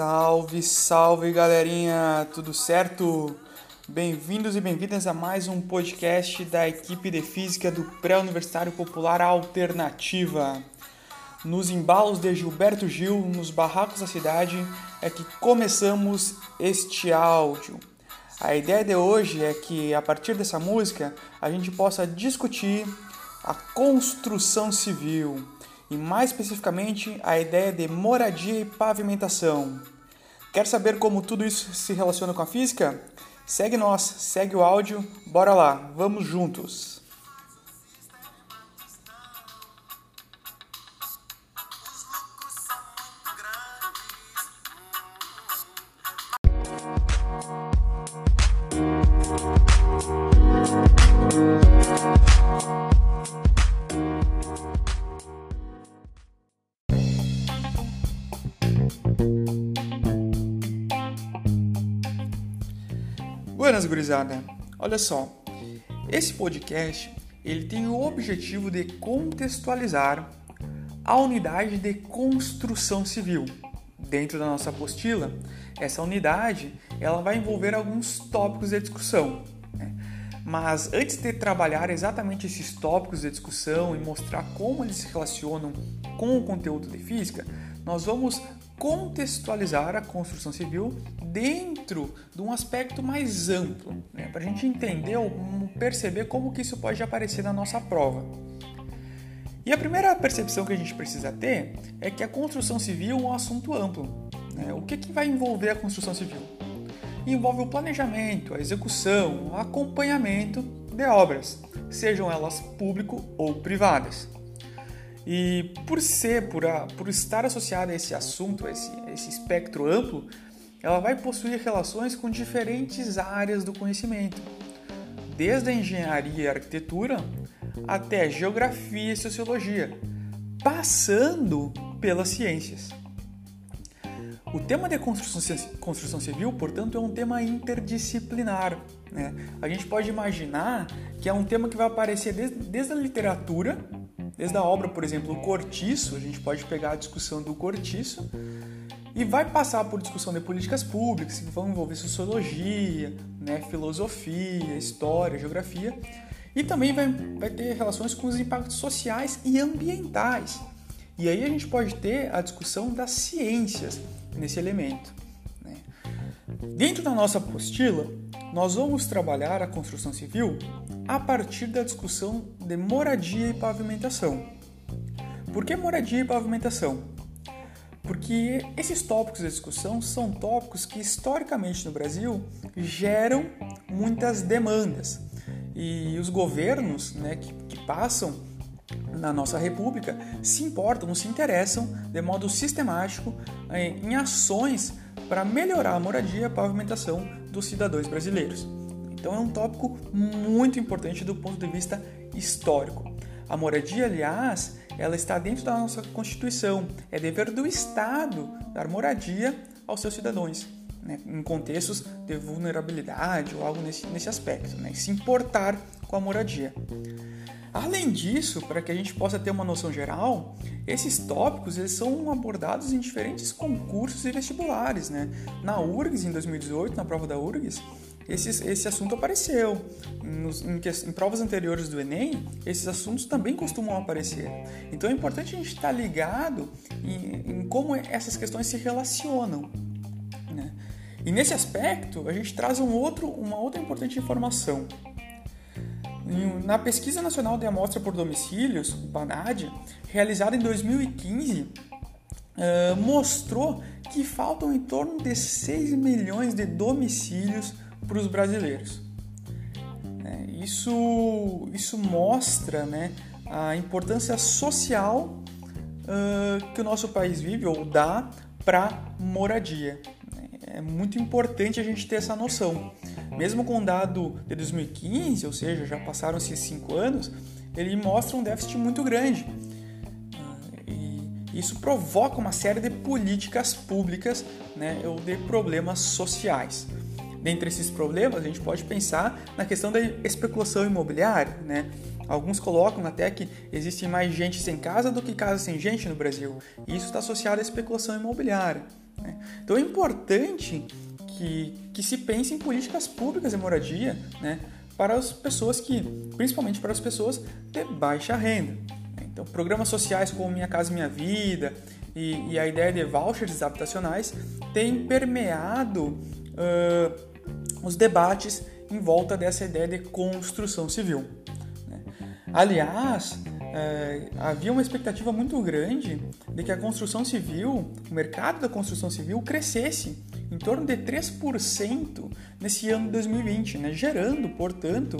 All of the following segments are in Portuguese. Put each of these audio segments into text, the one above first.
Salve, salve galerinha, tudo certo? Bem-vindos e bem-vindas a mais um podcast da equipe de física do Pré-Universitário Popular Alternativa. Nos embalos de Gilberto Gil, nos barracos da cidade, é que começamos este áudio. A ideia de hoje é que a partir dessa música a gente possa discutir a construção civil e mais especificamente a ideia de moradia e pavimentação. Quer saber como tudo isso se relaciona com a física? Segue nós, segue o áudio, bora lá, vamos juntos! Gurizada. Olha só, esse podcast ele tem o objetivo de contextualizar a unidade de construção civil. Dentro da nossa apostila, essa unidade ela vai envolver alguns tópicos de discussão. Né? Mas antes de trabalhar exatamente esses tópicos de discussão e mostrar como eles se relacionam com o conteúdo de física, nós vamos contextualizar a construção civil dentro de um aspecto mais amplo, né? para a gente entender ou perceber como que isso pode aparecer na nossa prova. E a primeira percepção que a gente precisa ter é que a construção civil é um assunto amplo. Né? O que, que vai envolver a construção civil? Envolve o planejamento, a execução, o acompanhamento de obras, sejam elas público ou privadas. E por ser, por, a, por estar associada a esse assunto, a esse, a esse espectro amplo, ela vai possuir relações com diferentes áreas do conhecimento, desde a engenharia e arquitetura até a geografia e sociologia, passando pelas ciências. O tema de construção, construção civil, portanto, é um tema interdisciplinar. Né? A gente pode imaginar que é um tema que vai aparecer desde, desde a literatura Desde a obra, por exemplo, o Cortiço, a gente pode pegar a discussão do Cortiço e vai passar por discussão de políticas públicas que vão envolver sociologia, né, filosofia, história, geografia e também vai, vai ter relações com os impactos sociais e ambientais. E aí a gente pode ter a discussão das ciências nesse elemento. Né? Dentro da nossa apostila, nós vamos trabalhar a construção civil a partir da discussão de moradia e pavimentação. Por que moradia e pavimentação? Porque esses tópicos de discussão são tópicos que historicamente no Brasil geram muitas demandas e os governos né, que, que passam na nossa república se importam, se interessam de modo sistemático em, em ações para melhorar a moradia e a pavimentação dos cidadãos brasileiros. Então é um tópico muito importante do ponto de vista histórico. A moradia, aliás, ela está dentro da nossa Constituição. É dever do Estado dar moradia aos seus cidadãos, né? em contextos de vulnerabilidade ou algo nesse, nesse aspecto, né? se importar com a moradia. Além disso, para que a gente possa ter uma noção geral, esses tópicos eles são abordados em diferentes concursos e vestibulares. Né? Na URGS, em 2018, na prova da URGS, esse, esse assunto apareceu. Nos, em, em, provas anteriores do Enem, esses assuntos também costumam aparecer. Então é importante a gente estar ligado em, em como essas questões se relacionam. Né? E nesse aspecto, a gente traz um outro, uma outra importante informação. Na Pesquisa Nacional de Amostra por Domicílios, BANAD, realizada em 2015, uh, mostrou que faltam em torno de 6 milhões de domicílios para os brasileiros. É, isso, isso mostra né, a importância social uh, que o nosso país vive ou dá para moradia. É muito importante a gente ter essa noção. Mesmo com o dado de 2015, ou seja, já passaram-se cinco anos, ele mostra um déficit muito grande. E isso provoca uma série de políticas públicas né, ou de problemas sociais. Dentre esses problemas, a gente pode pensar na questão da especulação imobiliária, né? Alguns colocam até que existe mais gente sem casa do que casa sem gente no Brasil. E isso está associado à especulação imobiliária. Né? Então é importante que, que se pense em políticas públicas de moradia né? para as pessoas que, principalmente para as pessoas de baixa renda. Então, programas sociais como Minha Casa Minha Vida e, e a ideia de vouchers habitacionais têm permeado uh, os debates em volta dessa ideia de construção civil. Né? Aliás, é, havia uma expectativa muito grande de que a construção civil, o mercado da construção civil, crescesse em torno de 3% nesse ano de 2020, né? gerando, portanto,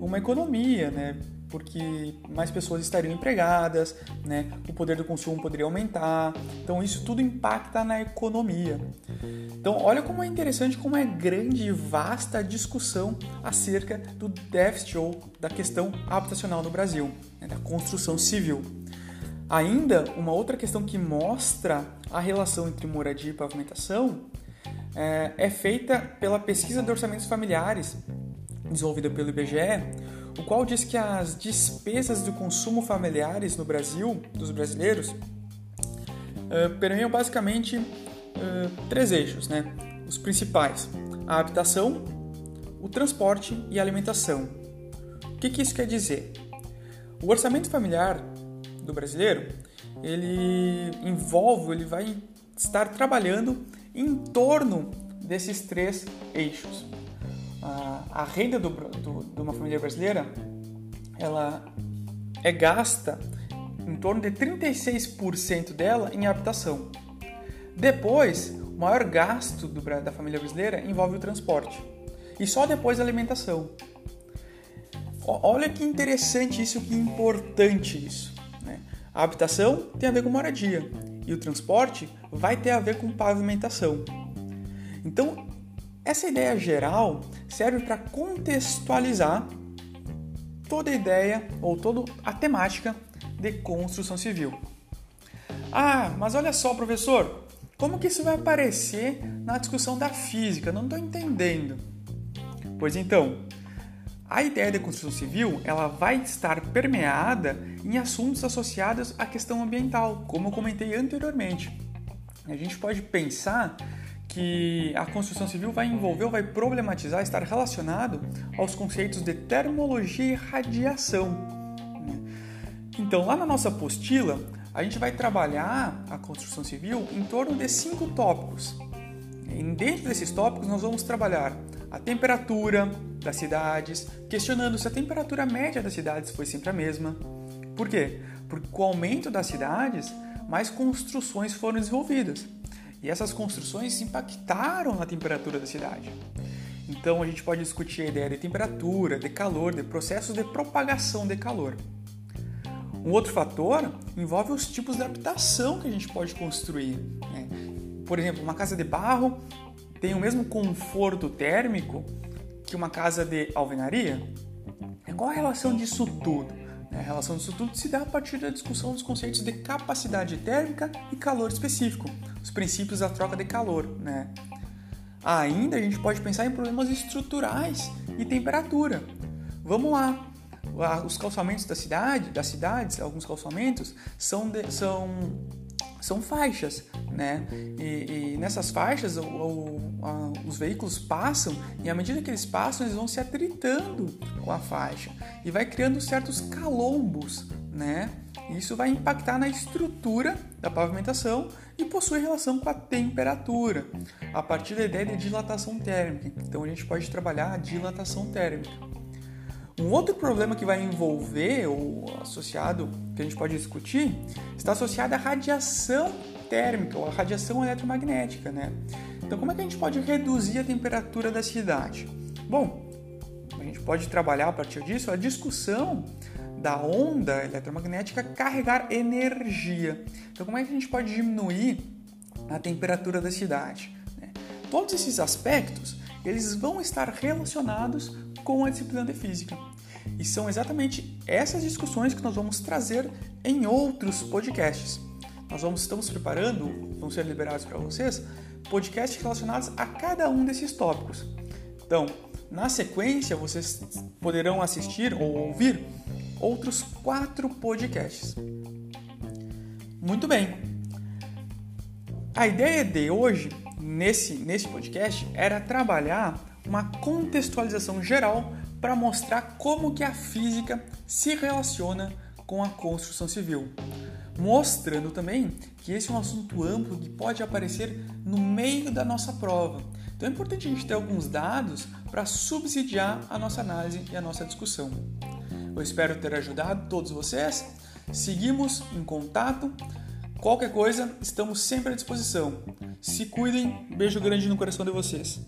uma economia, né? porque mais pessoas estariam empregadas, né? o poder do consumo poderia aumentar. Então, isso tudo impacta na economia. Então, olha como é interessante, como é grande e vasta a discussão acerca do déficit ou da questão habitacional no Brasil, né? da construção civil. Ainda, uma outra questão que mostra a relação entre moradia e pavimentação é, é feita pela pesquisa de orçamentos familiares, desenvolvida pelo IBGE, o qual diz que as despesas de consumo familiares no Brasil, dos brasileiros, uh, permeiam basicamente uh, três eixos, né? Os principais: a habitação, o transporte e a alimentação. O que, que isso quer dizer? O orçamento familiar do brasileiro ele envolve, ele vai estar trabalhando em torno desses três eixos a, renda do, do, de uma família brasileira ela é gasta em torno de 36% dela em habitação. Depois, o maior gasto do, da família brasileira envolve o transporte. E só depois a alimentação. Olha que interessante isso, que importante isso. Né? A habitação tem a ver com moradia e o transporte vai ter a ver com pavimentação. Então, essa ideia geral serve para contextualizar toda a ideia ou toda a temática de construção civil. Ah, mas olha só, professor, como que isso vai aparecer na discussão da física? Não estou entendendo. Pois então, a ideia de construção civil ela vai estar permeada em assuntos associados à questão ambiental, como eu comentei anteriormente. A gente pode pensar que a construção civil vai envolver ou vai problematizar, estar relacionado aos conceitos de termologia e radiação. Né? Então, lá na nossa apostila, a gente vai trabalhar a construção civil em torno de cinco tópicos. E dentro desses tópicos, nós vamos trabalhar a temperatura das cidades, questionando se a temperatura média das cidades foi sempre a mesma. Por quê? Porque com o aumento das cidades, mais construções foram desenvolvidas. E essas construções impactaram na temperatura da cidade. Então a gente pode discutir a ideia de temperatura, de calor, de processos de propagação de calor. Um outro fator envolve os tipos de habitação que a gente pode construir. Né? Por exemplo, uma casa de barro tem o mesmo conforto térmico que uma casa de alvenaria? Qual a relação disso tudo? A relação disso tudo se dá a partir da discussão dos conceitos de capacidade térmica e calor específico, os princípios da troca de calor. Né? Ainda a gente pode pensar em problemas estruturais e temperatura. Vamos lá. Os calçamentos da cidade, das cidades, alguns calçamentos são, de, são são faixas, né? E, e nessas faixas o, o, a, os veículos passam e à medida que eles passam eles vão se atritando com a faixa e vai criando certos calombos, né? Isso vai impactar na estrutura da pavimentação e possui relação com a temperatura, a partir da ideia de dilatação térmica. Então a gente pode trabalhar a dilatação térmica. Um outro problema que vai envolver, ou associado, que a gente pode discutir, está associado à radiação térmica ou à radiação eletromagnética, né? Então, como é que a gente pode reduzir a temperatura da cidade? Bom, a gente pode trabalhar a partir disso a discussão da onda eletromagnética carregar energia. Então, como é que a gente pode diminuir a temperatura da cidade? Né? Todos esses aspectos eles vão estar relacionados com a disciplina de física. E são exatamente essas discussões que nós vamos trazer em outros podcasts. Nós vamos, estamos preparando, vão ser liberados para vocês, podcasts relacionados a cada um desses tópicos. Então, na sequência, vocês poderão assistir ou ouvir outros quatro podcasts. Muito bem. A ideia de hoje, nesse, nesse podcast, era trabalhar uma contextualização geral para mostrar como que a física se relaciona com a construção civil, mostrando também que esse é um assunto amplo que pode aparecer no meio da nossa prova. Então é importante a gente ter alguns dados para subsidiar a nossa análise e a nossa discussão. Eu espero ter ajudado todos vocês. Seguimos em contato. Qualquer coisa, estamos sempre à disposição. Se cuidem. Beijo grande no coração de vocês.